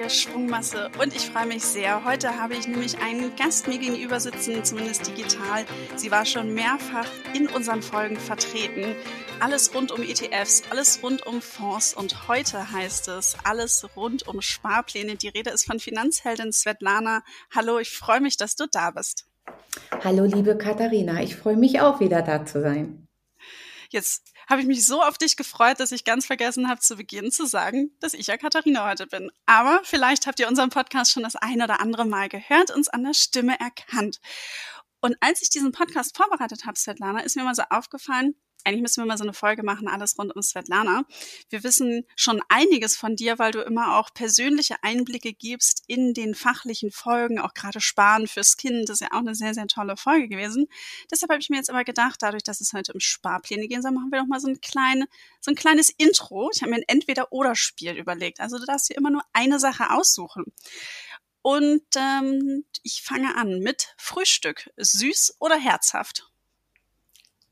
Folge Schwungmasse und ich freue mich sehr. Heute habe ich nämlich einen Gast mir gegenüber sitzen, zumindest digital. Sie war schon mehrfach in unseren Folgen vertreten. Alles rund um ETFs, alles rund um Fonds und heute heißt es alles rund um Sparpläne. Die Rede ist von Finanzheldin Svetlana. Hallo, ich freue mich, dass du da bist. Hallo, liebe Katharina, ich freue mich auch wieder da zu sein. Jetzt habe ich mich so auf dich gefreut, dass ich ganz vergessen habe zu Beginn zu sagen, dass ich ja Katharina heute bin. Aber vielleicht habt ihr unseren Podcast schon das ein oder andere Mal gehört, uns an der Stimme erkannt. Und als ich diesen Podcast vorbereitet habe, Svetlana, ist mir mal so aufgefallen, eigentlich müssen wir mal so eine Folge machen, alles rund um Svetlana. Wir wissen schon einiges von dir, weil du immer auch persönliche Einblicke gibst in den fachlichen Folgen, auch gerade Sparen fürs Kind. Das ist ja auch eine sehr, sehr tolle Folge gewesen. Deshalb habe ich mir jetzt aber gedacht, dadurch, dass es heute um Sparpläne gehen soll, machen wir doch mal so ein, kleine, so ein kleines Intro. Ich habe mir ein Entweder-Oder-Spiel überlegt. Also du darfst dir immer nur eine Sache aussuchen. Und ähm, ich fange an mit Frühstück. Süß oder herzhaft?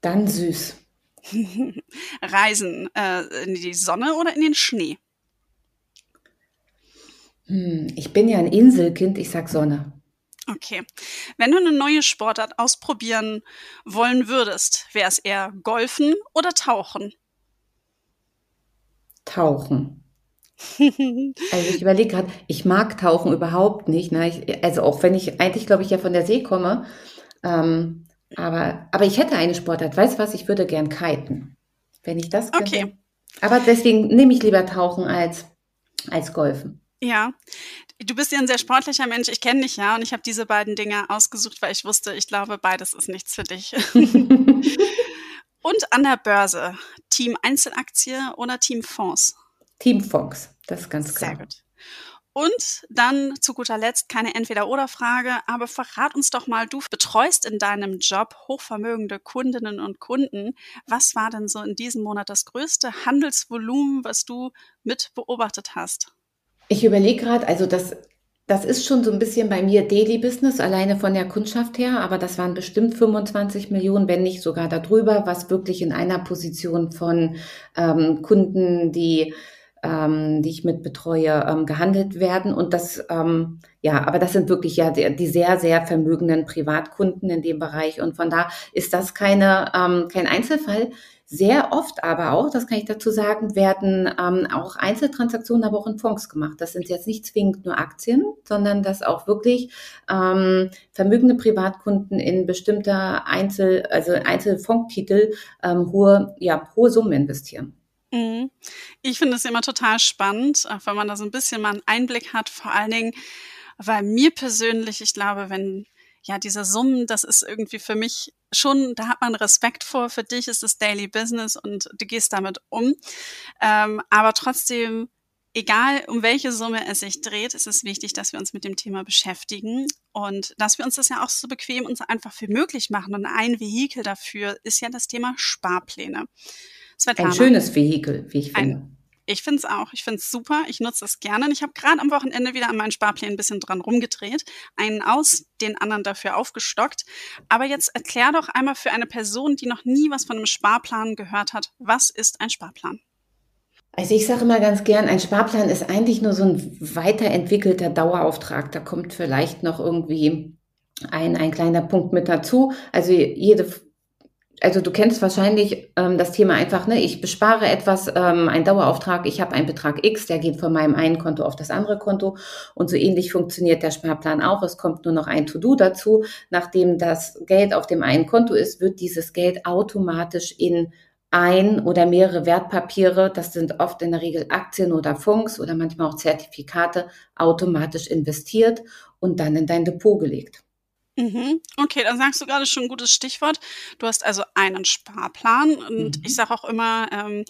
Dann süß. Reisen äh, in die Sonne oder in den Schnee? Hm, ich bin ja ein Inselkind, ich sag Sonne. Okay. Wenn du eine neue Sportart ausprobieren wollen würdest, wäre es eher Golfen oder Tauchen? Tauchen. also ich überlege gerade, ich mag Tauchen überhaupt nicht. Ne? Ich, also auch wenn ich eigentlich, glaube ich, ja von der See komme. Ähm, aber, aber ich hätte eine Sportart. Weißt du was? Ich würde gern kiten. Wenn ich das könnte. Okay. Aber deswegen nehme ich lieber Tauchen als, als Golfen. Ja, du bist ja ein sehr sportlicher Mensch. Ich kenne dich ja und ich habe diese beiden Dinge ausgesucht, weil ich wusste, ich glaube, beides ist nichts für dich. und an der Börse, Team Einzelaktie oder Team Fonds? Team Fonds, das ist ganz klar. Sehr gut. Und dann zu guter Letzt keine Entweder-Oder-Frage, aber verrat uns doch mal, du betreust in deinem Job hochvermögende Kundinnen und Kunden. Was war denn so in diesem Monat das größte Handelsvolumen, was du mit beobachtet hast? Ich überlege gerade, also das, das ist schon so ein bisschen bei mir Daily Business, alleine von der Kundschaft her, aber das waren bestimmt 25 Millionen, wenn nicht sogar darüber, was wirklich in einer Position von ähm, Kunden, die ähm, die ich mit betreue, ähm, gehandelt werden. Und das, ähm, ja, aber das sind wirklich ja die, die, sehr, sehr vermögenden Privatkunden in dem Bereich. Und von da ist das keine, ähm, kein Einzelfall. Sehr oft aber auch, das kann ich dazu sagen, werden ähm, auch Einzeltransaktionen, aber auch in Fonds gemacht. Das sind jetzt nicht zwingend nur Aktien, sondern dass auch wirklich ähm, vermögende Privatkunden in bestimmter Einzel, also Einzelfondtitel ähm, hohe, ja, hohe Summen investieren. Mhm. Ich finde es immer total spannend, auch wenn man da so ein bisschen mal einen Einblick hat, vor allen Dingen, weil mir persönlich, ich glaube, wenn ja, diese Summen, das ist irgendwie für mich schon, da hat man Respekt vor. Für dich ist es Daily Business und du gehst damit um. Ähm, aber trotzdem, egal um welche Summe es sich dreht, ist es wichtig, dass wir uns mit dem Thema beschäftigen und dass wir uns das ja auch so bequem und so einfach wie möglich machen. Und ein Vehikel dafür ist ja das Thema Sparpläne. Svetlana. Ein schönes Vehikel, wie ich finde. Ein, ich finde es auch. Ich finde es super. Ich nutze es gerne. Und ich habe gerade am Wochenende wieder an meinen Sparplänen ein bisschen dran rumgedreht. Einen aus, den anderen dafür aufgestockt. Aber jetzt erklär doch einmal für eine Person, die noch nie was von einem Sparplan gehört hat, was ist ein Sparplan? Also ich sage immer ganz gern, ein Sparplan ist eigentlich nur so ein weiterentwickelter Dauerauftrag. Da kommt vielleicht noch irgendwie ein, ein kleiner Punkt mit dazu. Also jede also du kennst wahrscheinlich ähm, das Thema einfach, ne? Ich bespare etwas, ähm, ein Dauerauftrag, ich habe einen Betrag X, der geht von meinem einen Konto auf das andere Konto und so ähnlich funktioniert der Sparplan auch. Es kommt nur noch ein To-Do dazu. Nachdem das Geld auf dem einen Konto ist, wird dieses Geld automatisch in ein oder mehrere Wertpapiere, das sind oft in der Regel Aktien oder Fonds oder manchmal auch Zertifikate, automatisch investiert und dann in dein Depot gelegt. Mhm. Okay, dann sagst du gerade schon ein gutes Stichwort. Du hast also einen Sparplan und mhm. ich sage auch immer, ähm,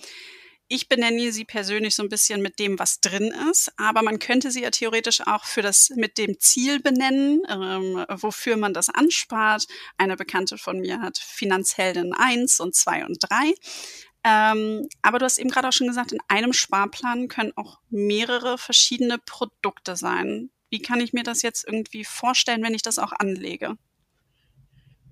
ich benenne sie persönlich so ein bisschen mit dem, was drin ist, aber man könnte sie ja theoretisch auch für das mit dem Ziel benennen, ähm, wofür man das anspart. Eine Bekannte von mir hat Finanzheldin 1 und 2 und 3. Ähm, aber du hast eben gerade auch schon gesagt, in einem Sparplan können auch mehrere verschiedene Produkte sein. Wie kann ich mir das jetzt irgendwie vorstellen, wenn ich das auch anlege?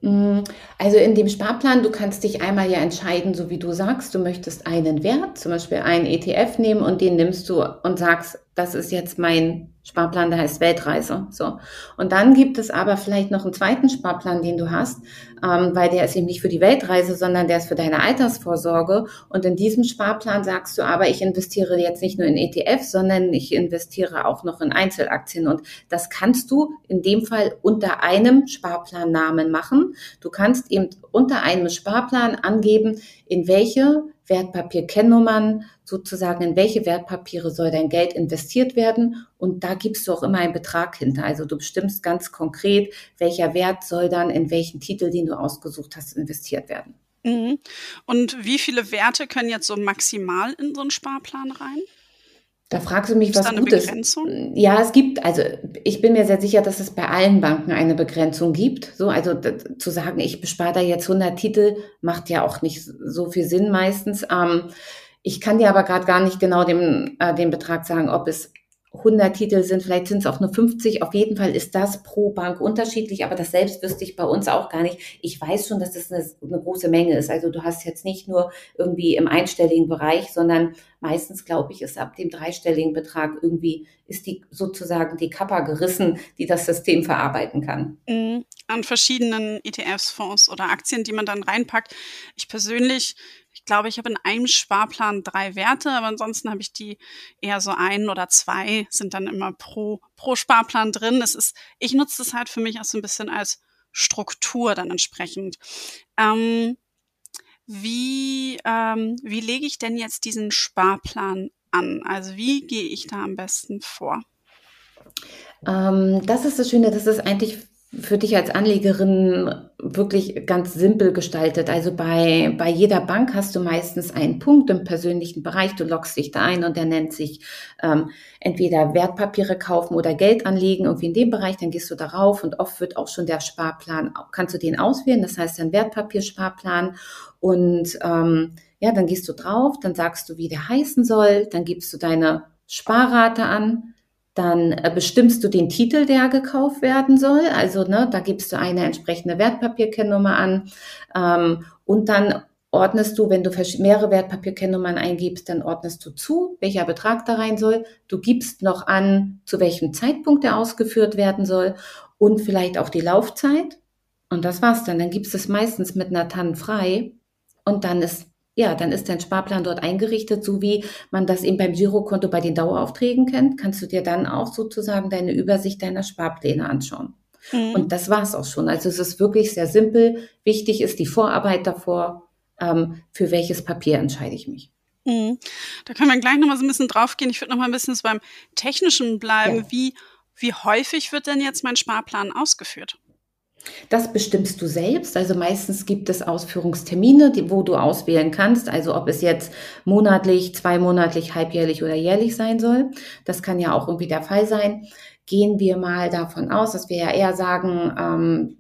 Mm, also in dem Sparplan, du kannst dich einmal ja entscheiden, so wie du sagst, du möchtest einen Wert, zum Beispiel einen ETF nehmen und den nimmst du und sagst, das ist jetzt mein Sparplan, der heißt Weltreise. So. Und dann gibt es aber vielleicht noch einen zweiten Sparplan, den du hast, ähm, weil der ist eben nicht für die Weltreise, sondern der ist für deine Altersvorsorge. Und in diesem Sparplan sagst du aber, ich investiere jetzt nicht nur in ETFs, sondern ich investiere auch noch in Einzelaktien. Und das kannst du in dem Fall unter einem Sparplannamen machen. Du kannst eben unter einem Sparplan angeben, in welche Wertpapierkennnummern, sozusagen in welche Wertpapiere soll dein Geld investiert werden und da gibst du auch immer einen Betrag hinter. Also du bestimmst ganz konkret, welcher Wert soll dann in welchen Titel, den du ausgesucht hast, investiert werden. Mhm. Und wie viele Werte können jetzt so maximal in so einen Sparplan rein? Da fragst du mich, was gut ist. Ja, es gibt, also ich bin mir sehr sicher, dass es bei allen Banken eine Begrenzung gibt. So, also zu sagen, ich bespare da jetzt 100 Titel, macht ja auch nicht so viel Sinn meistens. Ähm, ich kann dir aber gerade gar nicht genau den, äh, den Betrag sagen, ob es 100 Titel sind, vielleicht sind es auch nur 50. Auf jeden Fall ist das pro Bank unterschiedlich, aber das selbst wüsste ich bei uns auch gar nicht. Ich weiß schon, dass das eine, eine große Menge ist. Also du hast jetzt nicht nur irgendwie im einstelligen Bereich, sondern meistens, glaube ich, ist ab dem dreistelligen Betrag irgendwie, ist die sozusagen die Kappa gerissen, die das System verarbeiten kann. Mhm. An verschiedenen ETFs, Fonds oder Aktien, die man dann reinpackt. Ich persönlich ich glaube, ich habe in einem Sparplan drei Werte, aber ansonsten habe ich die eher so ein oder zwei sind dann immer pro, pro Sparplan drin. Es ist, ich nutze das halt für mich auch so ein bisschen als Struktur dann entsprechend. Ähm, wie, ähm, wie lege ich denn jetzt diesen Sparplan an? Also wie gehe ich da am besten vor? Ähm, das ist das Schöne, das ist eigentlich für dich als Anlegerin wirklich ganz simpel gestaltet. Also bei, bei jeder Bank hast du meistens einen Punkt im persönlichen Bereich. Du loggst dich da ein und der nennt sich ähm, entweder Wertpapiere kaufen oder Geld anlegen, irgendwie in dem Bereich. Dann gehst du darauf und oft wird auch schon der Sparplan, kannst du den auswählen. Das heißt ein Wertpapiersparplan und ähm, ja, dann gehst du drauf, dann sagst du, wie der heißen soll, dann gibst du deine Sparrate an, dann äh, bestimmst du den Titel, der gekauft werden soll. Also ne, da gibst du eine entsprechende Wertpapierkennnummer an ähm, und dann ordnest du, wenn du mehrere Wertpapierkennnummern eingibst, dann ordnest du zu, welcher Betrag da rein soll. Du gibst noch an, zu welchem Zeitpunkt der ausgeführt werden soll und vielleicht auch die Laufzeit. Und das war's dann. Dann gibst du es meistens mit einer TAN frei und dann ist ja, dann ist dein Sparplan dort eingerichtet, so wie man das eben beim Girokonto bei den Daueraufträgen kennt, kannst du dir dann auch sozusagen deine Übersicht deiner Sparpläne anschauen. Mhm. Und das war's auch schon. Also es ist wirklich sehr simpel. Wichtig ist die Vorarbeit davor, ähm, für welches Papier entscheide ich mich. Mhm. Da können wir gleich nochmal so ein bisschen draufgehen. Ich würde nochmal ein bisschen so beim Technischen bleiben. Ja. Wie, wie häufig wird denn jetzt mein Sparplan ausgeführt? Das bestimmst du selbst. Also meistens gibt es Ausführungstermine, die, wo du auswählen kannst. Also ob es jetzt monatlich, zweimonatlich, halbjährlich oder jährlich sein soll. Das kann ja auch irgendwie der Fall sein. Gehen wir mal davon aus, dass wir ja eher sagen, ähm,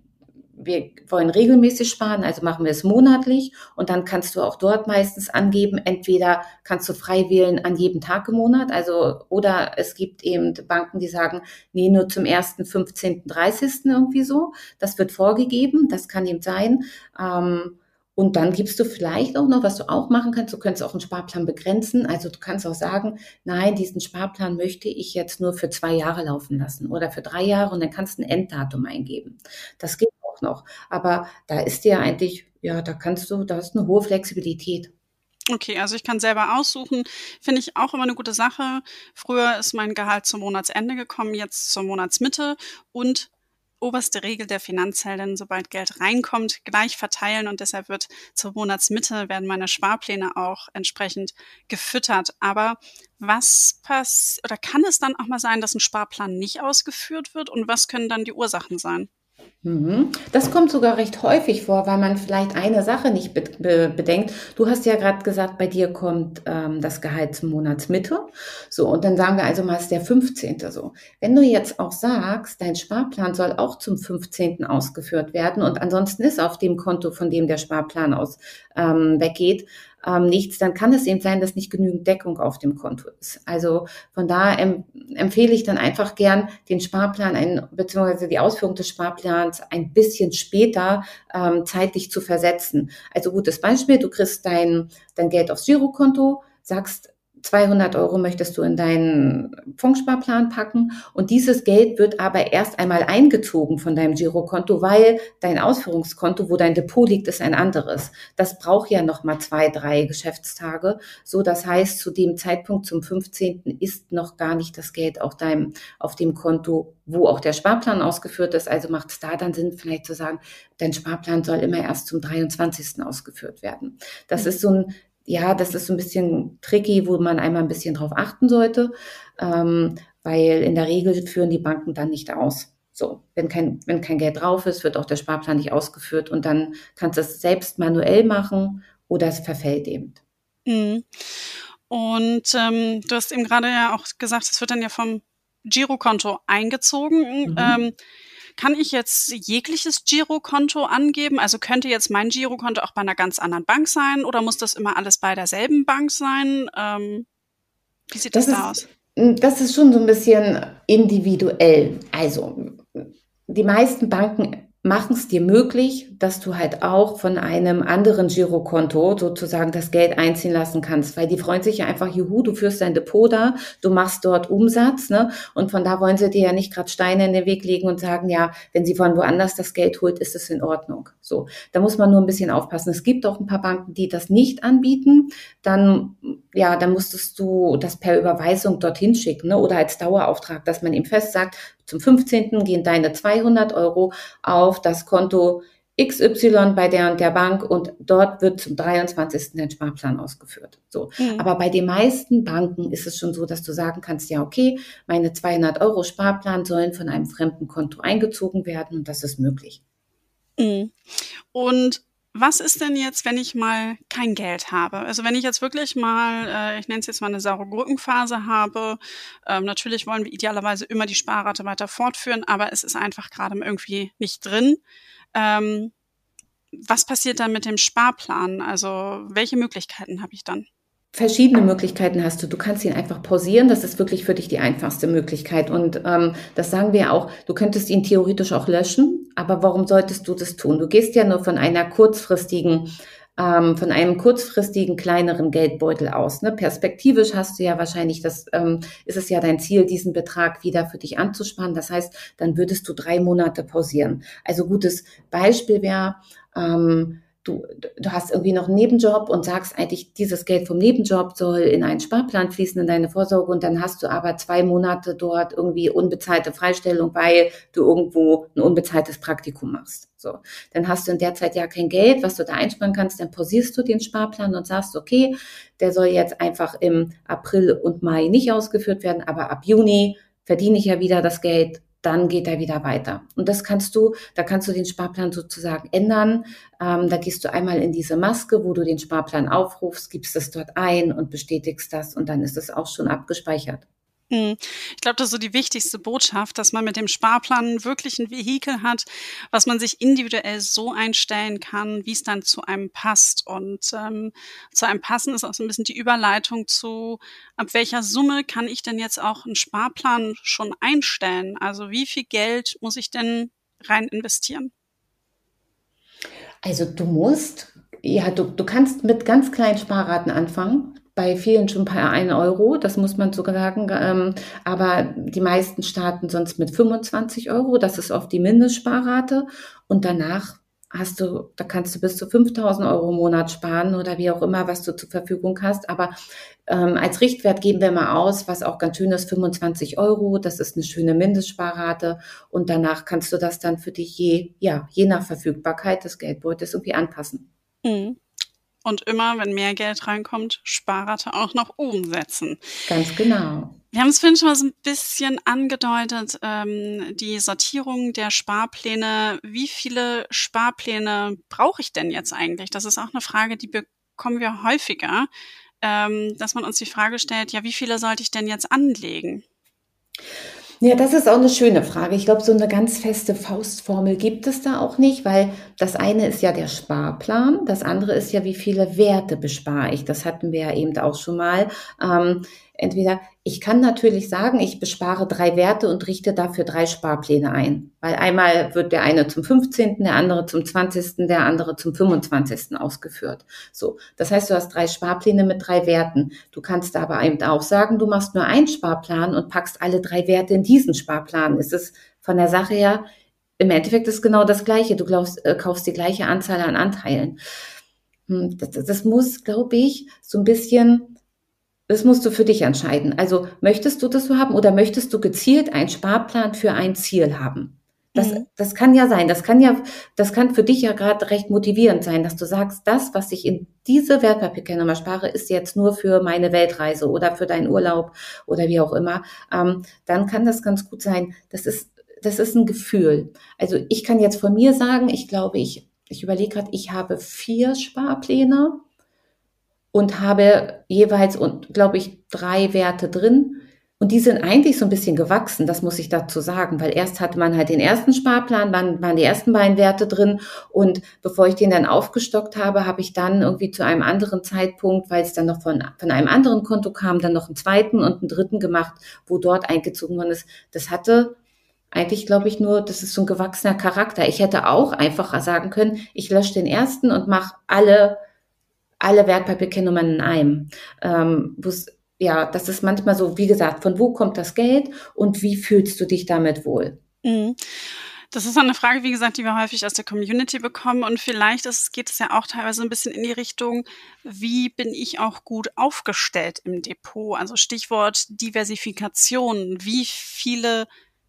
wir wollen regelmäßig sparen, also machen wir es monatlich und dann kannst du auch dort meistens angeben, entweder kannst du frei wählen an jedem Tag im Monat, also oder es gibt eben Banken, die sagen, nee, nur zum 1., 15., 30. irgendwie so. Das wird vorgegeben, das kann eben sein. Ähm, und dann gibst du vielleicht auch noch, was du auch machen kannst, du könntest auch einen Sparplan begrenzen. Also du kannst auch sagen, nein, diesen Sparplan möchte ich jetzt nur für zwei Jahre laufen lassen oder für drei Jahre und dann kannst du ein Enddatum eingeben. Das geht auch noch. Aber da ist dir eigentlich, ja, da kannst du, da ist eine hohe Flexibilität. Okay, also ich kann selber aussuchen. Finde ich auch immer eine gute Sache. Früher ist mein Gehalt zum Monatsende gekommen, jetzt zur Monatsmitte und oberste Regel der Finanzhelden, sobald Geld reinkommt, gleich verteilen und deshalb wird zur Monatsmitte werden meine Sparpläne auch entsprechend gefüttert. Aber was passiert oder kann es dann auch mal sein, dass ein Sparplan nicht ausgeführt wird und was können dann die Ursachen sein? Mhm. Das kommt sogar recht häufig vor, weil man vielleicht eine Sache nicht be be bedenkt. Du hast ja gerade gesagt, bei dir kommt ähm, das Gehalt zum Monatsmitte. So, und dann sagen wir also mal, es ist der 15. so. Wenn du jetzt auch sagst, dein Sparplan soll auch zum 15. ausgeführt werden und ansonsten ist auf dem Konto, von dem der Sparplan aus ähm, weggeht, ähm, nichts, dann kann es eben sein, dass nicht genügend Deckung auf dem Konto ist. Also von em empfehle ich dann einfach gern den Sparplan ein, beziehungsweise die Ausführung des Sparplans ein bisschen später ähm, zeitlich zu versetzen. Also gutes Beispiel, du kriegst dein, dein Geld aufs Girokonto, sagst, 200 Euro möchtest du in deinen Fondssparplan packen und dieses Geld wird aber erst einmal eingezogen von deinem Girokonto, weil dein Ausführungskonto, wo dein Depot liegt, ist ein anderes. Das braucht ja noch mal zwei, drei Geschäftstage. So, das heißt, zu dem Zeitpunkt zum 15. ist noch gar nicht das Geld auf deinem, auf dem Konto, wo auch der Sparplan ausgeführt ist. Also macht es da dann Sinn, vielleicht zu sagen, dein Sparplan soll immer erst zum 23. ausgeführt werden. Das mhm. ist so ein ja, das ist so ein bisschen tricky, wo man einmal ein bisschen drauf achten sollte, ähm, weil in der Regel führen die Banken dann nicht aus. So, wenn kein, wenn kein Geld drauf ist, wird auch der Sparplan nicht ausgeführt und dann kannst du es selbst manuell machen oder es verfällt eben. Mhm. Und ähm, du hast eben gerade ja auch gesagt, es wird dann ja vom Girokonto eingezogen. Mhm. Ähm, kann ich jetzt jegliches Girokonto angeben? Also könnte jetzt mein Girokonto auch bei einer ganz anderen Bank sein oder muss das immer alles bei derselben Bank sein? Ähm, wie sieht das, das da aus? Das ist schon so ein bisschen individuell. Also die meisten Banken machen es dir möglich, dass du halt auch von einem anderen Girokonto sozusagen das Geld einziehen lassen kannst, weil die freuen sich ja einfach, juhu, du führst dein Depot da, du machst dort Umsatz, ne? Und von da wollen sie dir ja nicht gerade Steine in den Weg legen und sagen, ja, wenn sie von woanders das Geld holt, ist es in Ordnung. So, da muss man nur ein bisschen aufpassen. Es gibt auch ein paar Banken, die das nicht anbieten. Dann, ja, dann musstest du das per Überweisung dorthin schicken, ne? Oder als Dauerauftrag, dass man ihm fest sagt, zum 15. gehen deine 200 Euro auf das Konto XY bei der und der Bank und dort wird zum 23. dein Sparplan ausgeführt. So. Mhm. Aber bei den meisten Banken ist es schon so, dass du sagen kannst, ja, okay, meine 200 Euro Sparplan sollen von einem fremden Konto eingezogen werden und das ist möglich. Mhm. Und was ist denn jetzt, wenn ich mal kein Geld habe? Also wenn ich jetzt wirklich mal, äh, ich nenne es jetzt mal eine saure Gurkenphase habe, ähm, natürlich wollen wir idealerweise immer die Sparrate weiter fortführen, aber es ist einfach gerade irgendwie nicht drin. Ähm, was passiert dann mit dem Sparplan? Also welche Möglichkeiten habe ich dann? verschiedene Möglichkeiten hast du. Du kannst ihn einfach pausieren. Das ist wirklich für dich die einfachste Möglichkeit. Und ähm, das sagen wir auch. Du könntest ihn theoretisch auch löschen. Aber warum solltest du das tun? Du gehst ja nur von einer kurzfristigen ähm, von einem kurzfristigen kleineren Geldbeutel aus. Ne? Perspektivisch hast du ja wahrscheinlich, das ähm, ist es ja dein Ziel, diesen Betrag wieder für dich anzusparen. Das heißt, dann würdest du drei Monate pausieren. Also gutes Beispiel wäre, ähm, du, du hast irgendwie noch einen Nebenjob und sagst eigentlich, dieses Geld vom Nebenjob soll in einen Sparplan fließen, in deine Vorsorge und dann hast du aber zwei Monate dort irgendwie unbezahlte Freistellung, weil du irgendwo ein unbezahltes Praktikum machst. So, dann hast du in der Zeit ja kein Geld, was du da einsparen kannst, dann pausierst du den Sparplan und sagst, okay, der soll jetzt einfach im April und Mai nicht ausgeführt werden, aber ab Juni verdiene ich ja wieder das Geld, dann geht er wieder weiter. Und das kannst du, da kannst du den Sparplan sozusagen ändern. Ähm, da gehst du einmal in diese Maske, wo du den Sparplan aufrufst, gibst es dort ein und bestätigst das und dann ist es auch schon abgespeichert. Hm. Ich glaube, das ist so die wichtigste Botschaft, dass man mit dem Sparplan wirklich ein Vehikel hat, was man sich individuell so einstellen kann, wie es dann zu einem passt. Und ähm, zu einem passen ist auch so ein bisschen die Überleitung zu, ab welcher Summe kann ich denn jetzt auch einen Sparplan schon einstellen? Also wie viel Geld muss ich denn rein investieren? Also du musst, ja, du, du kannst mit ganz kleinen Sparraten anfangen bei vielen schon bei 1 Euro, das muss man sogar sagen. Ähm, aber die meisten starten sonst mit 25 Euro. Das ist oft die Mindestsparrate. Und danach hast du, da kannst du bis zu 5000 Euro im Monat sparen oder wie auch immer, was du zur Verfügung hast. Aber ähm, als Richtwert geben wir mal aus, was auch ganz schön ist, 25 Euro. Das ist eine schöne Mindestsparrate. Und danach kannst du das dann für dich je, ja, je nach Verfügbarkeit des Geldbeutels irgendwie anpassen. Mhm. Und immer, wenn mehr Geld reinkommt, Sparrate auch nach oben setzen. Ganz genau. Wir haben es vorhin schon mal so ein bisschen angedeutet, ähm, die Sortierung der Sparpläne. Wie viele Sparpläne brauche ich denn jetzt eigentlich? Das ist auch eine Frage, die bekommen wir häufiger, ähm, dass man uns die Frage stellt, ja, wie viele sollte ich denn jetzt anlegen? Ja, das ist auch eine schöne Frage. Ich glaube, so eine ganz feste Faustformel gibt es da auch nicht, weil das eine ist ja der Sparplan, das andere ist ja, wie viele Werte bespare ich. Das hatten wir ja eben auch schon mal. Ähm, entweder, ich kann natürlich sagen, ich bespare drei Werte und richte dafür drei Sparpläne ein. Weil einmal wird der eine zum 15., der andere zum 20., der andere zum 25. ausgeführt. So. Das heißt, du hast drei Sparpläne mit drei Werten. Du kannst aber eben auch sagen, du machst nur einen Sparplan und packst alle drei Werte in diesen Sparplan. Ist es von der Sache her, im Endeffekt ist genau das Gleiche. Du glaubst, äh, kaufst die gleiche Anzahl an Anteilen. Hm, das, das muss, glaube ich, so ein bisschen, das musst du für dich entscheiden. Also möchtest du das so haben oder möchtest du gezielt einen Sparplan für ein Ziel haben? Das, mhm. das kann ja sein. Das kann ja, das kann für dich ja gerade recht motivierend sein, dass du sagst, das, was ich in diese Wertpapierkennnummer spare, ist jetzt nur für meine Weltreise oder für deinen Urlaub oder wie auch immer. Ähm, dann kann das ganz gut sein. Das ist, das ist ein Gefühl. Also ich kann jetzt von mir sagen, ich glaube, ich ich überlege gerade, ich habe vier Sparpläne und habe jeweils, glaube ich, drei Werte drin. Und die sind eigentlich so ein bisschen gewachsen, das muss ich dazu sagen, weil erst hatte man halt den ersten Sparplan, waren, waren die ersten beiden Werte drin und bevor ich den dann aufgestockt habe, habe ich dann irgendwie zu einem anderen Zeitpunkt, weil es dann noch von, von einem anderen Konto kam, dann noch einen zweiten und einen dritten gemacht, wo dort eingezogen worden ist. Das hatte eigentlich glaube ich nur, das ist so ein gewachsener Charakter. Ich hätte auch einfacher sagen können, ich lösche den ersten und mache alle, alle Wertpapierkennnummern in einem. Ähm, ja, das ist manchmal so, wie gesagt, von wo kommt das Geld und wie fühlst du dich damit wohl? Mhm. Das ist eine Frage, wie gesagt, die wir häufig aus der Community bekommen. Und vielleicht ist, geht es ja auch teilweise ein bisschen in die Richtung, wie bin ich auch gut aufgestellt im Depot? Also Stichwort Diversifikation. Wie viele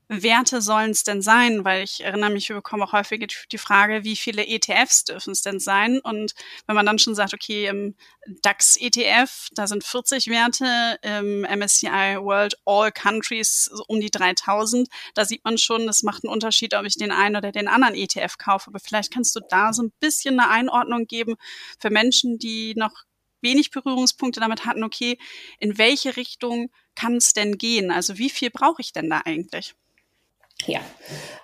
Werte sollen es denn sein? Weil ich erinnere mich, wir bekommen auch häufig die Frage, wie viele ETFs dürfen es denn sein? Und wenn man dann schon sagt, okay, im DAX-ETF, da sind 40 Werte, im MSCI World All Countries um die 3000, da sieht man schon, das macht einen Unterschied, ob ich den einen oder den anderen ETF kaufe. Aber vielleicht kannst du da so ein bisschen eine Einordnung geben für Menschen, die noch wenig Berührungspunkte damit hatten, okay, in welche Richtung kann es denn gehen? Also wie viel brauche ich denn da eigentlich? Ja,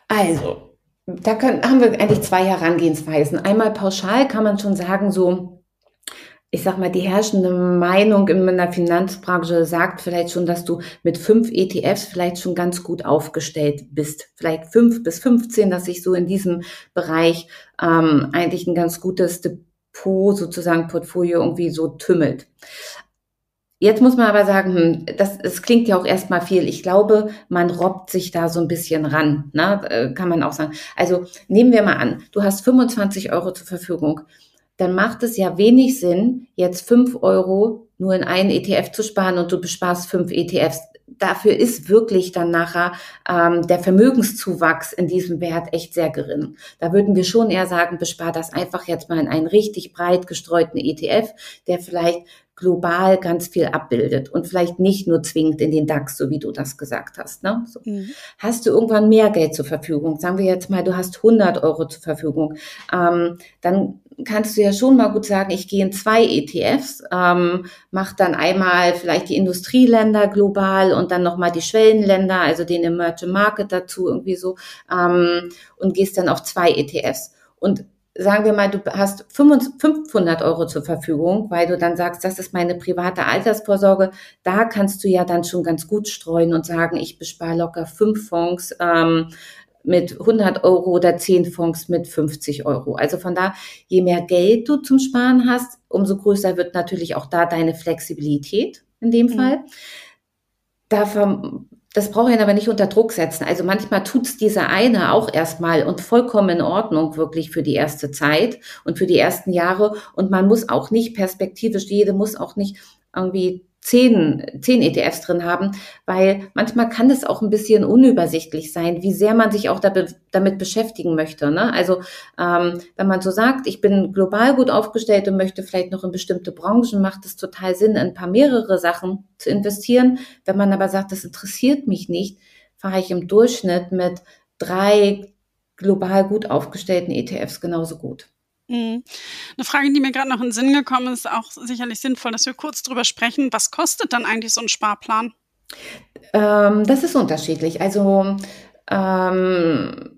also, da können, haben wir eigentlich zwei Herangehensweisen. Einmal pauschal kann man schon sagen, so, ich sag mal, die herrschende Meinung in der Finanzbranche sagt vielleicht schon, dass du mit fünf ETFs vielleicht schon ganz gut aufgestellt bist. Vielleicht fünf bis 15, dass sich so in diesem Bereich ähm, eigentlich ein ganz gutes Depot, sozusagen Portfolio irgendwie so tümmelt. Jetzt muss man aber sagen, hm, das, das klingt ja auch erstmal viel. Ich glaube, man robbt sich da so ein bisschen ran, ne? Äh, kann man auch sagen. Also nehmen wir mal an, du hast 25 Euro zur Verfügung. Dann macht es ja wenig Sinn, jetzt 5 Euro nur in einen ETF zu sparen und du besparst 5 ETFs. Dafür ist wirklich dann nachher ähm, der Vermögenszuwachs in diesem Wert echt sehr gering. Da würden wir schon eher sagen, bespar das einfach jetzt mal in einen richtig breit gestreuten ETF, der vielleicht global ganz viel abbildet und vielleicht nicht nur zwingend in den DAX, so wie du das gesagt hast. Ne? So. Mhm. Hast du irgendwann mehr Geld zur Verfügung? Sagen wir jetzt mal, du hast 100 Euro zur Verfügung, ähm, dann kannst du ja schon mal gut sagen, ich gehe in zwei ETFs, ähm, mach dann einmal vielleicht die Industrieländer global und dann nochmal die Schwellenländer, also den Emerging Market dazu irgendwie so ähm, und gehst dann auf zwei ETFs. Und sagen wir mal, du hast 500 Euro zur Verfügung, weil du dann sagst, das ist meine private Altersvorsorge, da kannst du ja dann schon ganz gut streuen und sagen, ich bespare locker fünf Fonds ähm, mit 100 Euro oder zehn Fonds mit 50 Euro. Also von da, je mehr Geld du zum Sparen hast, umso größer wird natürlich auch da deine Flexibilität in dem mhm. Fall. Da das brauche ich aber nicht unter Druck setzen. Also manchmal tut's dieser eine auch erstmal und vollkommen in Ordnung wirklich für die erste Zeit und für die ersten Jahre. Und man muss auch nicht perspektivisch, jede muss auch nicht irgendwie zehn, zehn ETFs drin haben, weil manchmal kann es auch ein bisschen unübersichtlich sein, wie sehr man sich auch damit beschäftigen möchte. Ne? Also ähm, wenn man so sagt, ich bin global gut aufgestellt und möchte vielleicht noch in bestimmte Branchen, macht es total Sinn, in ein paar mehrere Sachen zu investieren. Wenn man aber sagt, das interessiert mich nicht, fahre ich im Durchschnitt mit drei global gut aufgestellten ETFs genauso gut. Mhm. Eine Frage, die mir gerade noch in den Sinn gekommen ist, auch sicherlich sinnvoll, dass wir kurz drüber sprechen. Was kostet dann eigentlich so ein Sparplan? Ähm, das ist unterschiedlich. Also ähm,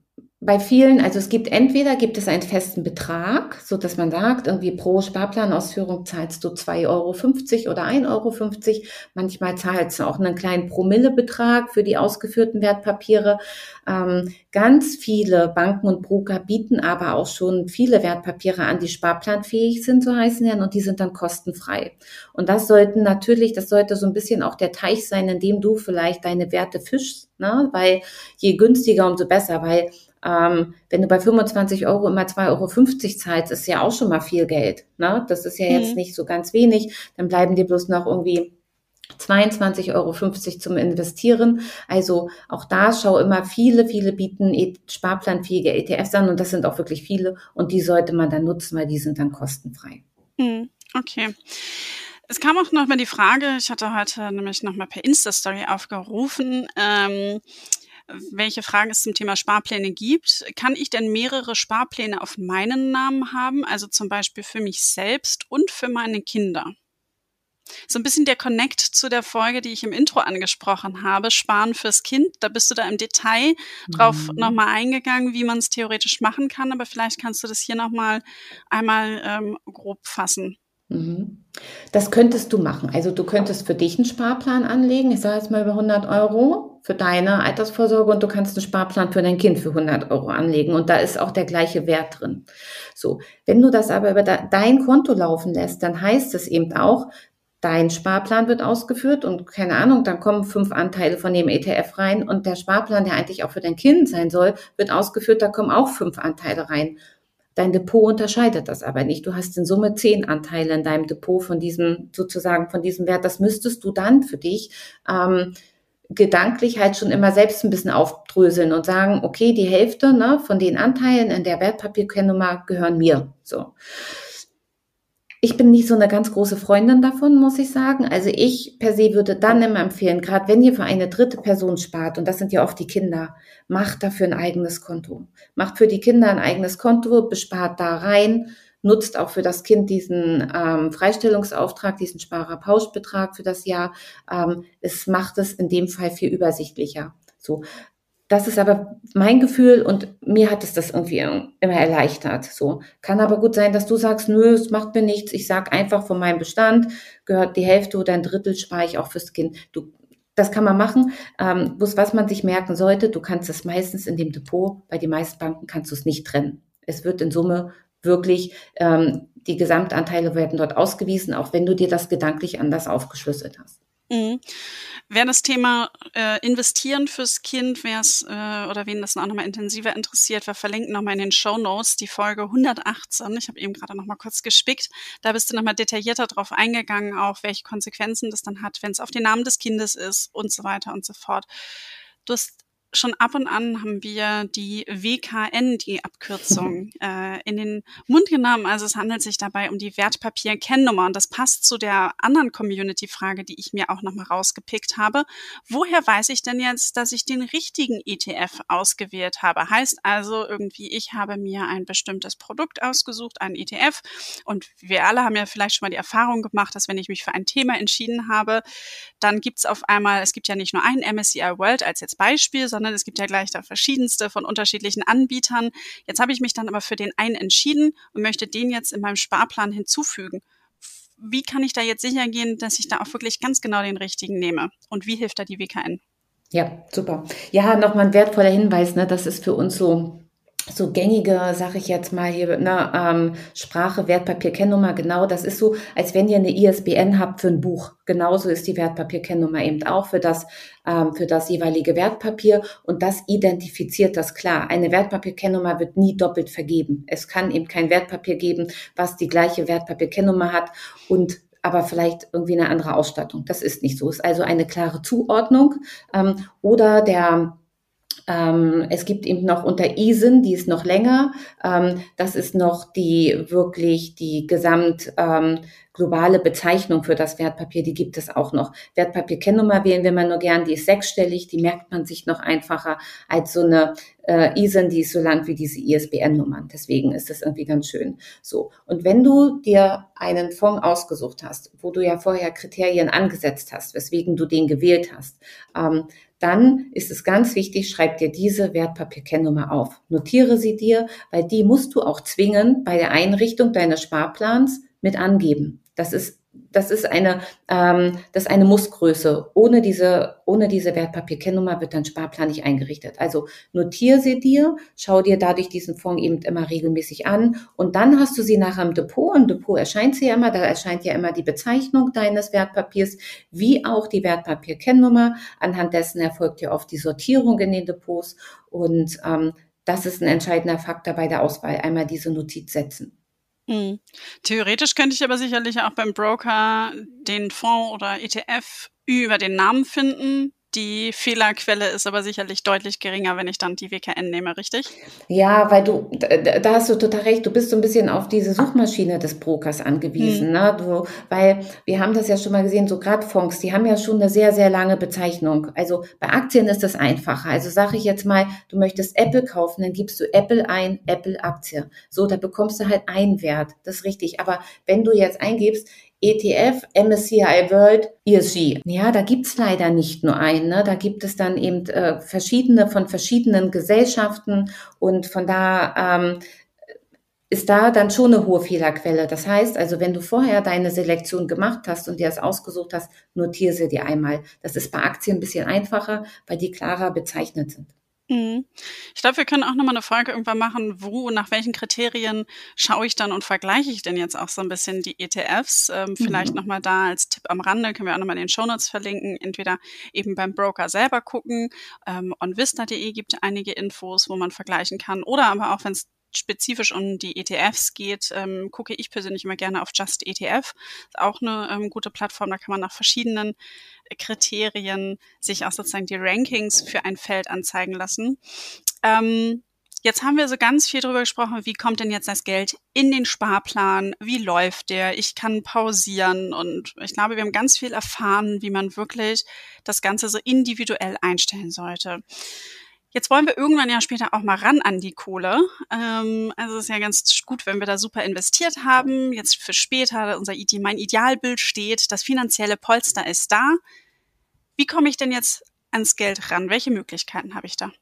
bei vielen, also es gibt entweder gibt es einen festen Betrag, so dass man sagt, irgendwie pro Sparplanausführung zahlst du 2,50 Euro oder 1,50 Euro. Manchmal zahlst du auch einen kleinen Promillebetrag für die ausgeführten Wertpapiere. Ähm, ganz viele Banken und Broker bieten aber auch schon viele Wertpapiere an, die sparplanfähig sind, so heißen ja, und die sind dann kostenfrei. Und das sollten natürlich, das sollte so ein bisschen auch der Teich sein, in dem du vielleicht deine Werte fischst, ne? weil je günstiger, umso besser, weil ähm, wenn du bei 25 Euro immer 2,50 Euro zahlst, ist ja auch schon mal viel Geld. Ne? Das ist ja jetzt mhm. nicht so ganz wenig. Dann bleiben dir bloß noch irgendwie 22,50 Euro zum Investieren. Also auch da schau immer viele, viele bieten e sparplanfähige ETFs an und das sind auch wirklich viele und die sollte man dann nutzen, weil die sind dann kostenfrei. Mhm. Okay. Es kam auch noch mal die Frage, ich hatte heute nämlich noch mal per Insta-Story aufgerufen, ähm, welche Fragen es zum Thema Sparpläne gibt. Kann ich denn mehrere Sparpläne auf meinen Namen haben, also zum Beispiel für mich selbst und für meine Kinder? So ein bisschen der Connect zu der Folge, die ich im Intro angesprochen habe, Sparen fürs Kind. Da bist du da im Detail drauf mhm. nochmal eingegangen, wie man es theoretisch machen kann, aber vielleicht kannst du das hier nochmal einmal ähm, grob fassen. Mhm. Das könntest du machen. Also du könntest für dich einen Sparplan anlegen. Ich sage jetzt mal über 100 Euro für deine Altersvorsorge und du kannst einen Sparplan für dein Kind für 100 Euro anlegen und da ist auch der gleiche Wert drin. So, wenn du das aber über dein Konto laufen lässt, dann heißt es eben auch, dein Sparplan wird ausgeführt und keine Ahnung, dann kommen fünf Anteile von dem ETF rein und der Sparplan, der eigentlich auch für dein Kind sein soll, wird ausgeführt, da kommen auch fünf Anteile rein. Dein Depot unterscheidet das aber nicht. Du hast in Summe zehn Anteile in deinem Depot von diesem, sozusagen von diesem Wert. Das müsstest du dann für dich ähm, gedanklich halt schon immer selbst ein bisschen aufdröseln und sagen, okay, die Hälfte ne, von den Anteilen in der Wertpapierkennnummer gehören mir. So. Ich bin nicht so eine ganz große Freundin davon, muss ich sagen. Also ich per se würde dann immer empfehlen, gerade wenn ihr für eine dritte Person spart, und das sind ja oft die Kinder, macht dafür ein eigenes Konto. Macht für die Kinder ein eigenes Konto, bespart da rein, nutzt auch für das Kind diesen ähm, Freistellungsauftrag, diesen Sparerpauschbetrag für das Jahr. Ähm, es macht es in dem Fall viel übersichtlicher. So, das ist aber mein Gefühl und mir hat es das irgendwie immer erleichtert. So kann aber gut sein, dass du sagst, nö, es macht mir nichts. Ich sag einfach von meinem Bestand gehört die Hälfte oder ein Drittel spare ich auch fürs Kind. Du, das kann man machen. Ähm, bloß was man sich merken sollte, du kannst es meistens in dem Depot, bei den meisten Banken kannst du es nicht trennen. Es wird in Summe wirklich ähm, die Gesamtanteile werden dort ausgewiesen, auch wenn du dir das gedanklich anders aufgeschlüsselt hast. Mhm. Wer das Thema äh, Investieren fürs Kind, wer es äh, oder wen das auch nochmal intensiver interessiert, wir verlinken nochmal in den Show Notes die Folge 118. Ich habe eben gerade nochmal kurz gespickt. Da bist du nochmal detaillierter drauf eingegangen, auch welche Konsequenzen das dann hat, wenn es auf den Namen des Kindes ist und so weiter und so fort. Du hast schon ab und an haben wir die WKN, die Abkürzung, äh, in den Mund genommen. Also es handelt sich dabei um die Wertpapier-Kennnummer. Und das passt zu der anderen Community-Frage, die ich mir auch nochmal rausgepickt habe. Woher weiß ich denn jetzt, dass ich den richtigen ETF ausgewählt habe? Heißt also irgendwie, ich habe mir ein bestimmtes Produkt ausgesucht, ein ETF. Und wir alle haben ja vielleicht schon mal die Erfahrung gemacht, dass wenn ich mich für ein Thema entschieden habe, dann gibt es auf einmal, es gibt ja nicht nur ein MSCI World als jetzt Beispiel, sondern sondern es gibt ja gleich da verschiedenste von unterschiedlichen Anbietern. Jetzt habe ich mich dann aber für den einen entschieden und möchte den jetzt in meinem Sparplan hinzufügen. Wie kann ich da jetzt sicher gehen, dass ich da auch wirklich ganz genau den richtigen nehme? Und wie hilft da die WKN? Ja, super. Ja, nochmal ein wertvoller Hinweis, ne? Das ist für uns so so gängige, sag ich jetzt mal hier, ne, ähm, Sprache, Wertpapier, Kennnummer, genau, das ist so, als wenn ihr eine ISBN habt für ein Buch. Genauso ist die Wertpapier, Kennnummer eben auch für das, ähm, für das jeweilige Wertpapier und das identifiziert das klar. Eine Wertpapier, Kennnummer wird nie doppelt vergeben. Es kann eben kein Wertpapier geben, was die gleiche Wertpapier, Kennnummer hat und aber vielleicht irgendwie eine andere Ausstattung. Das ist nicht so. Es ist also eine klare Zuordnung ähm, oder der ähm, es gibt eben noch unter ISIN, die ist noch länger. Ähm, das ist noch die wirklich die gesamt ähm, globale Bezeichnung für das Wertpapier. Die gibt es auch noch. Wertpapierkennnummer wählen wir mal nur gern. Die ist sechsstellig. Die merkt man sich noch einfacher als so eine äh, ISIN, die ist so lang wie diese ISBN-Nummern. Deswegen ist das irgendwie ganz schön. So. Und wenn du dir einen Fonds ausgesucht hast, wo du ja vorher Kriterien angesetzt hast, weswegen du den gewählt hast, ähm, dann ist es ganz wichtig, schreib dir diese Wertpapierkennnummer auf. Notiere sie dir, weil die musst du auch zwingen bei der Einrichtung deines Sparplans mit angeben. Das ist das ist eine, ähm, das ist eine Mussgröße. Ohne diese, ohne diese Wertpapierkennnummer wird dein Sparplan nicht eingerichtet. Also notiere sie dir, schau dir dadurch diesen Fonds eben immer regelmäßig an und dann hast du sie nachher im Depot. Im Depot erscheint sie ja immer, da erscheint ja immer die Bezeichnung deines Wertpapiers, wie auch die Wertpapierkennnummer. Anhand dessen erfolgt ja oft die Sortierung in den Depots und ähm, das ist ein entscheidender Faktor bei der Auswahl, einmal diese Notiz setzen. Mhm. Theoretisch könnte ich aber sicherlich auch beim Broker den Fonds oder ETF über den Namen finden, die Fehlerquelle ist aber sicherlich deutlich geringer, wenn ich dann die WKN nehme, richtig? Ja, weil du, da hast du total recht, du bist so ein bisschen auf diese Suchmaschine des Brokers angewiesen. Hm. Ne? Du, weil wir haben das ja schon mal gesehen, so gerade Fonds, die haben ja schon eine sehr, sehr lange Bezeichnung. Also bei Aktien ist das einfacher. Also sage ich jetzt mal, du möchtest Apple kaufen, dann gibst du Apple ein, Apple Aktie. So, da bekommst du halt einen Wert. Das ist richtig. Aber wenn du jetzt eingibst, ETF, MSCI World, ESG. Ja, da gibt's leider nicht nur einen. Ne? Da gibt es dann eben äh, verschiedene von verschiedenen Gesellschaften und von da ähm, ist da dann schon eine hohe Fehlerquelle. Das heißt also, wenn du vorher deine Selektion gemacht hast und dir das ausgesucht hast, notiere sie dir einmal. Das ist bei Aktien ein bisschen einfacher, weil die klarer bezeichnet sind. Mhm. Ich glaube, wir können auch nochmal eine Folge irgendwann machen, wo und nach welchen Kriterien schaue ich dann und vergleiche ich denn jetzt auch so ein bisschen die ETFs. Ähm, vielleicht mhm. nochmal da als Tipp am Rande, können wir auch nochmal in den Shownotes verlinken. Entweder eben beim Broker selber gucken. Ähm, onvista.de gibt einige Infos, wo man vergleichen kann. Oder aber auch, wenn es spezifisch um die ETFs geht, ähm, gucke ich persönlich immer gerne auf Just ETF. Ist auch eine ähm, gute Plattform, da kann man nach verschiedenen Kriterien sich auch sozusagen die Rankings für ein Feld anzeigen lassen. Ähm, Jetzt haben wir so ganz viel darüber gesprochen, wie kommt denn jetzt das Geld in den Sparplan? Wie läuft der? Ich kann pausieren und ich glaube, wir haben ganz viel erfahren, wie man wirklich das Ganze so individuell einstellen sollte. Jetzt wollen wir irgendwann ja später auch mal ran an die Kohle. Ähm, also es ist ja ganz gut, wenn wir da super investiert haben. Jetzt für später unser mein Idealbild steht, das finanzielle Polster ist da. Wie komme ich denn jetzt ans Geld ran? Welche Möglichkeiten habe ich da?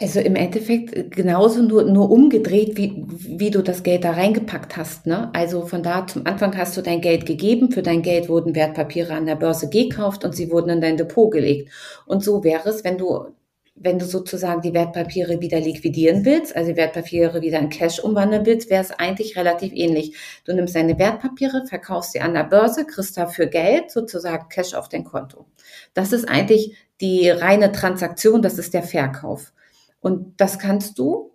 Also im Endeffekt äh, genauso nur, nur umgedreht, wie, wie du das Geld da reingepackt hast. Ne? Also von da zum Anfang hast du dein Geld gegeben, für dein Geld wurden Wertpapiere an der Börse gekauft und sie wurden in dein Depot gelegt. Und so wäre es, wenn du, wenn du sozusagen die Wertpapiere wieder liquidieren willst, also die Wertpapiere wieder in Cash umwandeln willst, wäre es eigentlich relativ ähnlich. Du nimmst deine Wertpapiere, verkaufst sie an der Börse, kriegst dafür Geld, sozusagen Cash auf dein Konto. Das ist eigentlich die reine Transaktion, das ist der Verkauf. Und das kannst du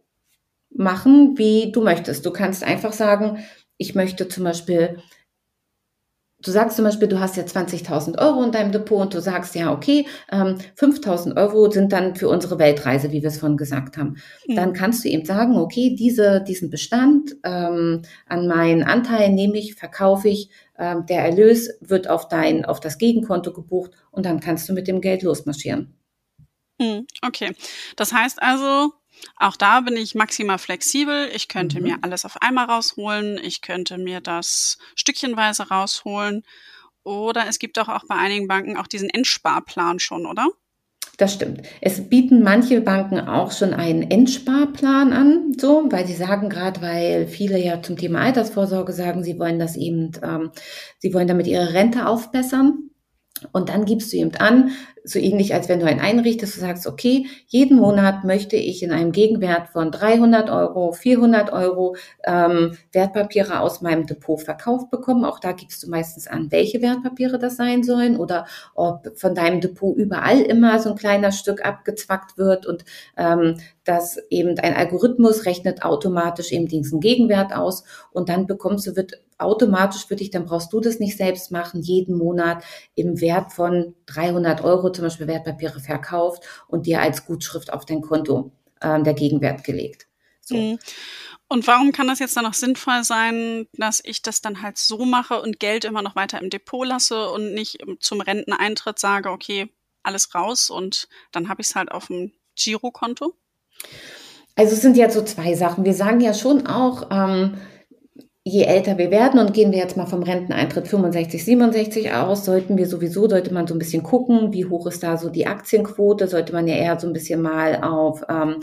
machen, wie du möchtest. Du kannst einfach sagen, ich möchte zum Beispiel, du sagst zum Beispiel, du hast ja 20.000 Euro in deinem Depot und du sagst, ja, okay, ähm, 5.000 Euro sind dann für unsere Weltreise, wie wir es vorhin gesagt haben. Mhm. Dann kannst du eben sagen, okay, diese, diesen Bestand ähm, an meinen Anteil nehme ich, verkaufe ich, ähm, der Erlös wird auf dein, auf das Gegenkonto gebucht und dann kannst du mit dem Geld losmarschieren. Hm, okay. Das heißt also, auch da bin ich maximal flexibel. Ich könnte mhm. mir alles auf einmal rausholen. Ich könnte mir das stückchenweise rausholen. Oder es gibt doch auch bei einigen Banken auch diesen Endsparplan schon, oder? Das stimmt. Es bieten manche Banken auch schon einen Endsparplan an, so, weil sie sagen gerade, weil viele ja zum Thema Altersvorsorge sagen, sie wollen das eben, ähm, sie wollen damit ihre Rente aufbessern. Und dann gibst du ihm an, so ähnlich als wenn du einen einrichtest, du sagst, okay, jeden Monat möchte ich in einem Gegenwert von 300 Euro, 400 Euro ähm, Wertpapiere aus meinem Depot verkauft bekommen. Auch da gibst du meistens an, welche Wertpapiere das sein sollen oder ob von deinem Depot überall immer so ein kleiner Stück abgezwackt wird und ähm, dass eben ein Algorithmus rechnet automatisch eben diesen Gegenwert aus und dann bekommst du, wird automatisch für dich, dann brauchst du das nicht selbst machen, jeden Monat im Wert von 300 Euro zum Beispiel Wertpapiere verkauft und dir als Gutschrift auf dein Konto äh, der Gegenwert gelegt. So. Mhm. Und warum kann das jetzt dann noch sinnvoll sein, dass ich das dann halt so mache und Geld immer noch weiter im Depot lasse und nicht zum Renteneintritt sage, okay, alles raus und dann habe ich es halt auf dem Girokonto? Also es sind ja so zwei Sachen. Wir sagen ja schon auch, ähm, je älter wir werden und gehen wir jetzt mal vom Renteneintritt 65, 67 aus, sollten wir sowieso, sollte man so ein bisschen gucken, wie hoch ist da so die Aktienquote, sollte man ja eher so ein bisschen mal auf, ähm,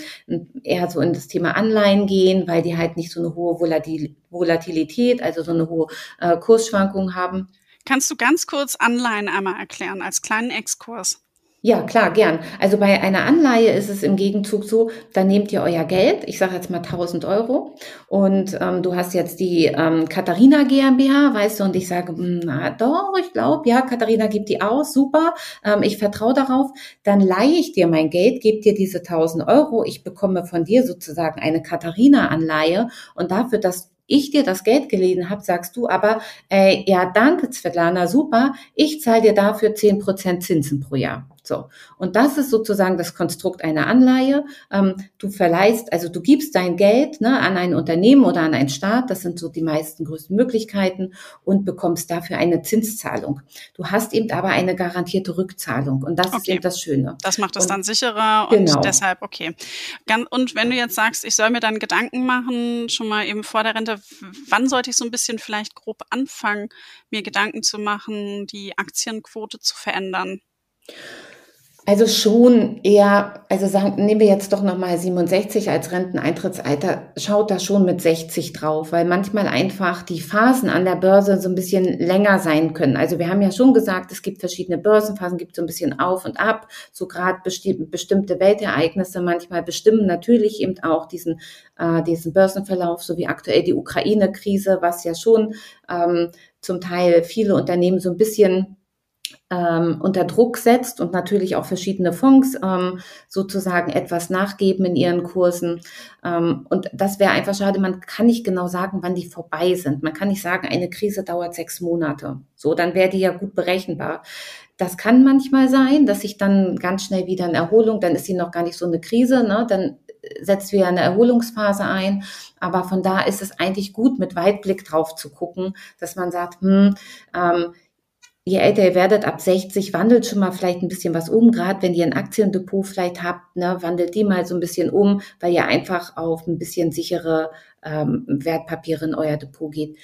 eher so in das Thema Anleihen gehen, weil die halt nicht so eine hohe Volatilität, also so eine hohe äh, Kursschwankung haben. Kannst du ganz kurz Anleihen einmal erklären, als kleinen Exkurs? Ja, klar, gern. Also bei einer Anleihe ist es im Gegenzug so, da nehmt ihr euer Geld, ich sage jetzt mal 1000 Euro und ähm, du hast jetzt die ähm, Katharina GmbH, weißt du, und ich sage, hm, na doch, ich glaube, ja, Katharina gibt die aus, super, ähm, ich vertraue darauf, dann leihe ich dir mein Geld, gebe dir diese 1000 Euro, ich bekomme von dir sozusagen eine Katharina-Anleihe und dafür, dass ich dir das Geld geliehen habe, sagst du aber, äh, ja, danke Svetlana, super, ich zahle dir dafür zehn Prozent Zinsen pro Jahr. So. Und das ist sozusagen das Konstrukt einer Anleihe. Ähm, du verleihst, also du gibst dein Geld ne, an ein Unternehmen oder an einen Staat, das sind so die meisten größten Möglichkeiten und bekommst dafür eine Zinszahlung. Du hast eben aber eine garantierte Rückzahlung und das okay. ist eben das Schöne. Das macht es dann sicherer und genau. deshalb, okay. Und wenn du jetzt sagst, ich soll mir dann Gedanken machen, schon mal eben vor der Rente, wann sollte ich so ein bisschen vielleicht grob anfangen, mir Gedanken zu machen, die Aktienquote zu verändern? Also schon eher, also sagen, nehmen wir jetzt doch nochmal 67 als Renteneintrittsalter, schaut da schon mit 60 drauf, weil manchmal einfach die Phasen an der Börse so ein bisschen länger sein können. Also wir haben ja schon gesagt, es gibt verschiedene Börsenphasen, gibt so ein bisschen auf und ab, so gerade besti bestimmte Weltereignisse manchmal bestimmen natürlich eben auch diesen, äh, diesen Börsenverlauf, so wie aktuell die Ukraine-Krise, was ja schon ähm, zum Teil viele Unternehmen so ein bisschen ähm, unter Druck setzt und natürlich auch verschiedene Fonds ähm, sozusagen etwas nachgeben in ihren Kursen. Ähm, und das wäre einfach schade. Man kann nicht genau sagen, wann die vorbei sind. Man kann nicht sagen, eine Krise dauert sechs Monate. So, dann wäre die ja gut berechenbar. Das kann manchmal sein, dass sich dann ganz schnell wieder eine Erholung, dann ist sie noch gar nicht so eine Krise, ne? dann setzt wieder eine Erholungsphase ein. Aber von da ist es eigentlich gut, mit Weitblick drauf zu gucken, dass man sagt, hm, ähm, je älter ihr werdet, ab 60, wandelt schon mal vielleicht ein bisschen was um. Gerade wenn ihr ein Aktiendepot vielleicht habt, ne, wandelt die mal so ein bisschen um, weil ihr einfach auf ein bisschen sichere ähm, Wertpapiere in euer Depot geht.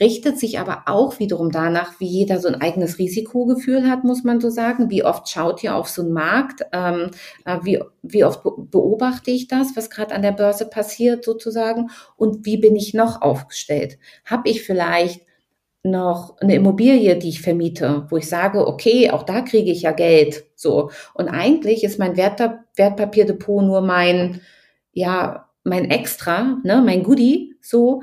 Richtet sich aber auch wiederum danach, wie jeder so ein eigenes Risikogefühl hat, muss man so sagen. Wie oft schaut ihr auf so einen Markt? Ähm, äh, wie, wie oft beobachte ich das, was gerade an der Börse passiert sozusagen? Und wie bin ich noch aufgestellt? Habe ich vielleicht noch eine Immobilie, die ich vermiete, wo ich sage, okay, auch da kriege ich ja Geld. So. Und eigentlich ist mein Wert Wertpapierdepot nur mein, ja, mein Extra, ne, mein Goodie, so.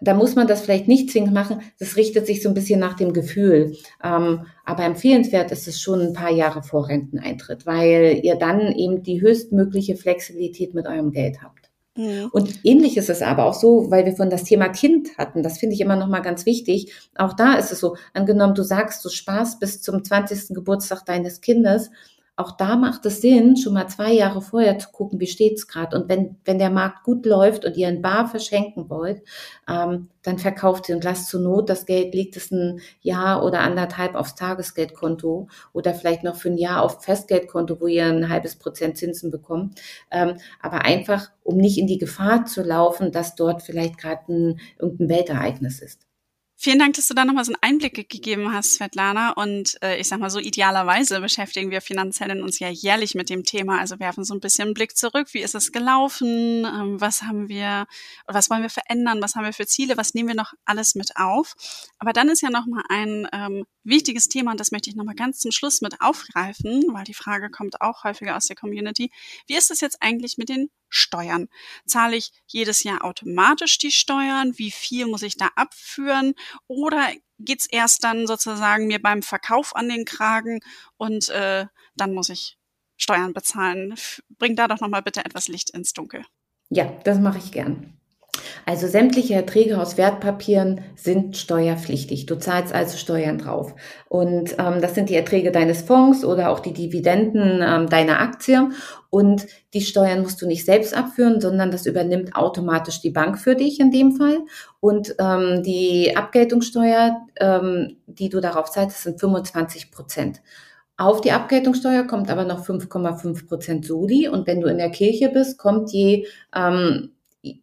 Da muss man das vielleicht nicht zwingend machen. Das richtet sich so ein bisschen nach dem Gefühl. Ähm, aber empfehlenswert ist es schon ein paar Jahre vor Renteneintritt, weil ihr dann eben die höchstmögliche Flexibilität mit eurem Geld habt. Mhm. Und ähnlich ist es aber auch so, weil wir von das Thema Kind hatten. Das finde ich immer noch mal ganz wichtig. Auch da ist es so, angenommen, du sagst, du sparst bis zum 20. Geburtstag deines Kindes auch da macht es Sinn, schon mal zwei Jahre vorher zu gucken, wie steht's gerade. Und wenn, wenn der Markt gut läuft und ihr ein Bar verschenken wollt, ähm, dann verkauft sie und lasst zur Not das Geld, legt es ein Jahr oder anderthalb aufs Tagesgeldkonto oder vielleicht noch für ein Jahr auf Festgeldkonto, wo ihr ein halbes Prozent Zinsen bekommt. Ähm, aber einfach, um nicht in die Gefahr zu laufen, dass dort vielleicht gerade ein, irgendein Weltereignis ist. Vielen Dank, dass du da nochmal so einen Einblick gegeben hast, Svetlana. Und äh, ich sag mal so, idealerweise beschäftigen wir Finanziellen uns ja jährlich mit dem Thema. Also werfen so ein bisschen einen Blick zurück. Wie ist es gelaufen? Ähm, was haben wir, was wollen wir verändern? Was haben wir für Ziele? Was nehmen wir noch alles mit auf? Aber dann ist ja nochmal ein ähm, wichtiges Thema und das möchte ich nochmal ganz zum Schluss mit aufgreifen, weil die Frage kommt auch häufiger aus der Community. Wie ist es jetzt eigentlich mit den Steuern? Zahle ich jedes Jahr automatisch die Steuern? Wie viel muss ich da abführen? Oder geht's erst dann sozusagen mir beim Verkauf an den Kragen und äh, dann muss ich Steuern bezahlen? Bring da doch nochmal bitte etwas Licht ins Dunkel. Ja, das mache ich gern. Also sämtliche Erträge aus Wertpapieren sind steuerpflichtig. Du zahlst also Steuern drauf. Und ähm, das sind die Erträge deines Fonds oder auch die Dividenden ähm, deiner Aktie. Und die Steuern musst du nicht selbst abführen, sondern das übernimmt automatisch die Bank für dich in dem Fall. Und ähm, die Abgeltungssteuer, ähm, die du darauf zahlst, sind 25 Prozent. Auf die Abgeltungssteuer kommt aber noch 5,5 Prozent Soli. Und wenn du in der Kirche bist, kommt je ähm,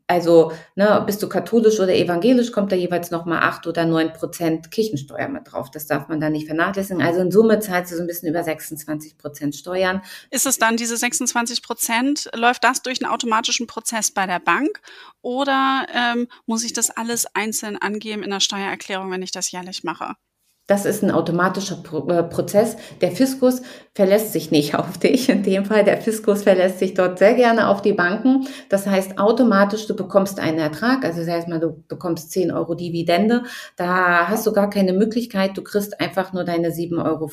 also ne, bist du katholisch oder evangelisch, kommt da jeweils nochmal acht oder neun Prozent Kirchensteuer mit drauf. Das darf man da nicht vernachlässigen. Also in Summe zahlst du so ein bisschen über 26 Prozent Steuern. Ist es dann diese 26 Prozent, läuft das durch einen automatischen Prozess bei der Bank oder ähm, muss ich das alles einzeln angeben in der Steuererklärung, wenn ich das jährlich mache? Das ist ein automatischer äh, Prozess. Der Fiskus verlässt sich nicht auf dich. In dem Fall, der Fiskus verlässt sich dort sehr gerne auf die Banken. Das heißt, automatisch, du bekommst einen Ertrag. Also das heißt mal, du bekommst 10 Euro Dividende. Da hast du gar keine Möglichkeit. Du kriegst einfach nur deine 7,50 Euro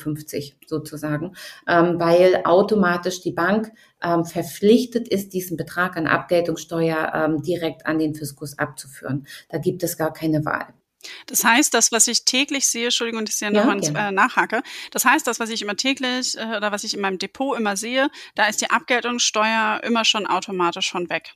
sozusagen, ähm, weil automatisch die Bank ähm, verpflichtet ist, diesen Betrag an Abgeltungssteuer ähm, direkt an den Fiskus abzuführen. Da gibt es gar keine Wahl. Das heißt, das, was ich täglich sehe, Entschuldigung, dass ich ja nochmal äh, nachhake, das heißt, das, was ich immer täglich äh, oder was ich in meinem Depot immer sehe, da ist die Abgeltungssteuer immer schon automatisch schon weg.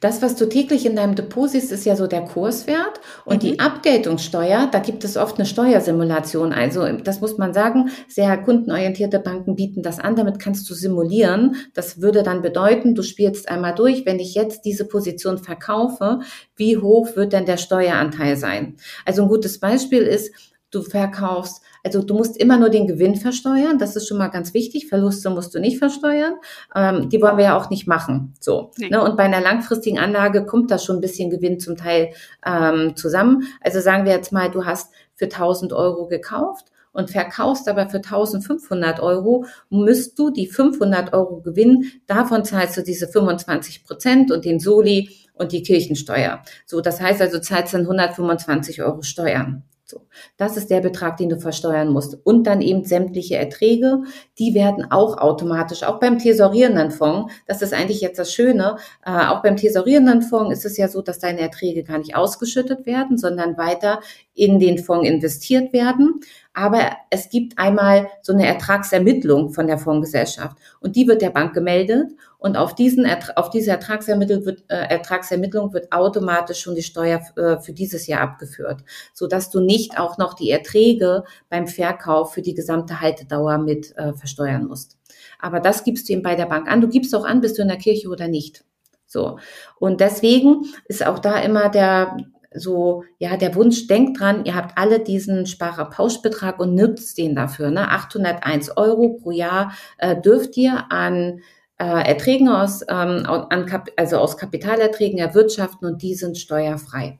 Das, was du täglich in deinem Depot siehst, ist ja so der Kurswert und mhm. die Abgeltungssteuer, da gibt es oft eine Steuersimulation. Also das muss man sagen, sehr kundenorientierte Banken bieten das an, damit kannst du simulieren. Das würde dann bedeuten, du spielst einmal durch, wenn ich jetzt diese Position verkaufe, wie hoch wird denn der Steueranteil sein? Also ein gutes Beispiel ist, du verkaufst also du musst immer nur den Gewinn versteuern, das ist schon mal ganz wichtig. Verluste musst du nicht versteuern. Ähm, die wollen wir ja auch nicht machen. So. Nee. Ne? Und bei einer langfristigen Anlage kommt da schon ein bisschen Gewinn zum Teil ähm, zusammen. Also sagen wir jetzt mal, du hast für 1000 Euro gekauft und verkaufst aber für 1500 Euro, müsst du die 500 Euro Gewinn, davon zahlst du diese 25 Prozent und den Soli und die Kirchensteuer. So, das heißt also, zahlst dann 125 Euro Steuern. So, das ist der Betrag, den du versteuern musst. Und dann eben sämtliche Erträge, die werden auch automatisch, auch beim tesorierenden Fonds, das ist eigentlich jetzt das Schöne, äh, auch beim tesorierenden Fonds ist es ja so, dass deine Erträge gar nicht ausgeschüttet werden, sondern weiter in den Fonds investiert werden. Aber es gibt einmal so eine Ertragsermittlung von der Fondsgesellschaft und die wird der Bank gemeldet und auf, diesen, auf diese Ertragsermittlung wird, äh, Ertragsermittlung wird automatisch schon die Steuer äh, für dieses Jahr abgeführt, so dass du nicht auch noch die Erträge beim Verkauf für die gesamte Haltedauer mit äh, versteuern musst. Aber das gibst du eben bei der Bank an. Du gibst auch an, bist du in der Kirche oder nicht. So. Und deswegen ist auch da immer der, so, ja, der Wunsch, denkt dran, ihr habt alle diesen Sparerpauschbetrag und nutzt den dafür. Ne? 801 Euro pro Jahr äh, dürft ihr an äh, Erträgen aus, ähm, an Kap also aus Kapitalerträgen erwirtschaften und die sind steuerfrei.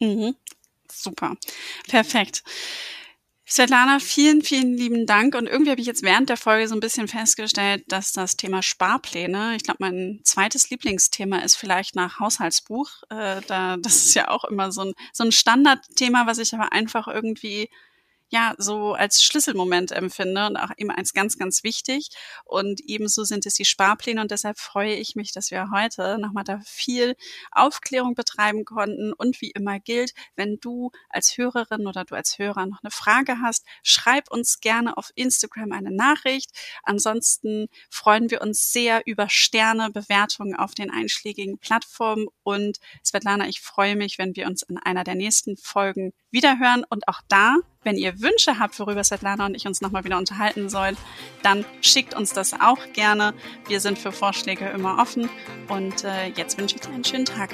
Mhm. Super. Perfekt. Svetlana, vielen, vielen lieben Dank. Und irgendwie habe ich jetzt während der Folge so ein bisschen festgestellt, dass das Thema Sparpläne, ich glaube, mein zweites Lieblingsthema ist vielleicht nach Haushaltsbuch. Äh, da, das ist ja auch immer so ein, so ein Standardthema, was ich aber einfach irgendwie ja so als Schlüsselmoment empfinde und auch eben als ganz, ganz wichtig. Und ebenso sind es die Sparpläne und deshalb freue ich mich, dass wir heute nochmal da viel Aufklärung betreiben konnten. Und wie immer gilt, wenn du als Hörerin oder du als Hörer noch eine Frage hast, schreib uns gerne auf Instagram eine Nachricht. Ansonsten freuen wir uns sehr über Sterne, Bewertungen auf den einschlägigen Plattformen. Und Svetlana, ich freue mich, wenn wir uns in einer der nächsten Folgen wiederhören. Und auch da wenn ihr Wünsche habt, worüber Svetlana und ich uns nochmal wieder unterhalten sollen, dann schickt uns das auch gerne. Wir sind für Vorschläge immer offen. Und äh, jetzt wünsche ich dir einen schönen Tag.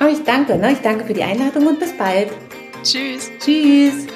Oh, ich danke. Ne? Ich danke für die Einladung und bis bald. Tschüss. Tschüss.